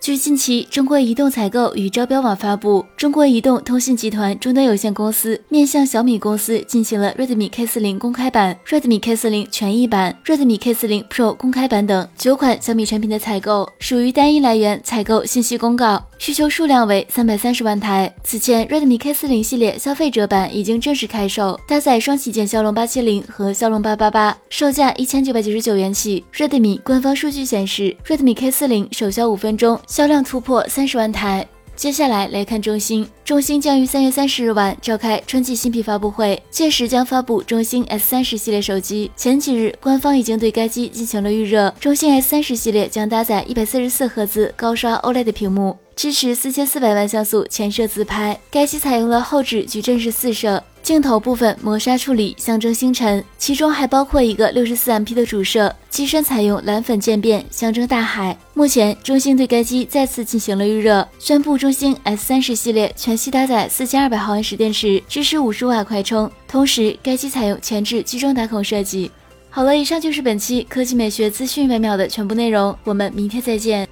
据近期中国移动采购与招标网发布，中国移动通信集团终端有限公司面向小米公司进行了 Redmi K40 公开版、Redmi K40 权益版、Redmi K40 Pro 公开版等九款小米产品的采购，属于单一来源采购信息公告，需求数量为三百三十万台。此前，Redmi K40 系列消费者版已经正式开售，搭载双旗舰骁龙八七零和骁龙八八八，售价一千九百九十九元起。Redmi 官方数据显示，Redmi K40 首销五分钟。销量突破三十万台。接下来来看中兴，中兴将于三月三十日晚召开春季新品发布会，届时将发布中兴 S 三十系列手机。前几日，官方已经对该机进行了预热。中兴 S 三十系列将搭载一百四十四赫兹高刷 OLED 屏幕，支持四千四百万像素前摄自拍。该机采用了后置矩阵式四摄。镜头部分磨砂处理，象征星辰，其中还包括一个六十四 MP 的主摄。机身采用蓝粉渐变，象征大海。目前，中兴对该机再次进行了预热，宣布中兴 S 三十系列全系搭载四千二百毫安时电池，支持五十瓦快充。同时，该机采用前置居中打孔设计。好了，以上就是本期科技美学资讯百秒的全部内容，我们明天再见。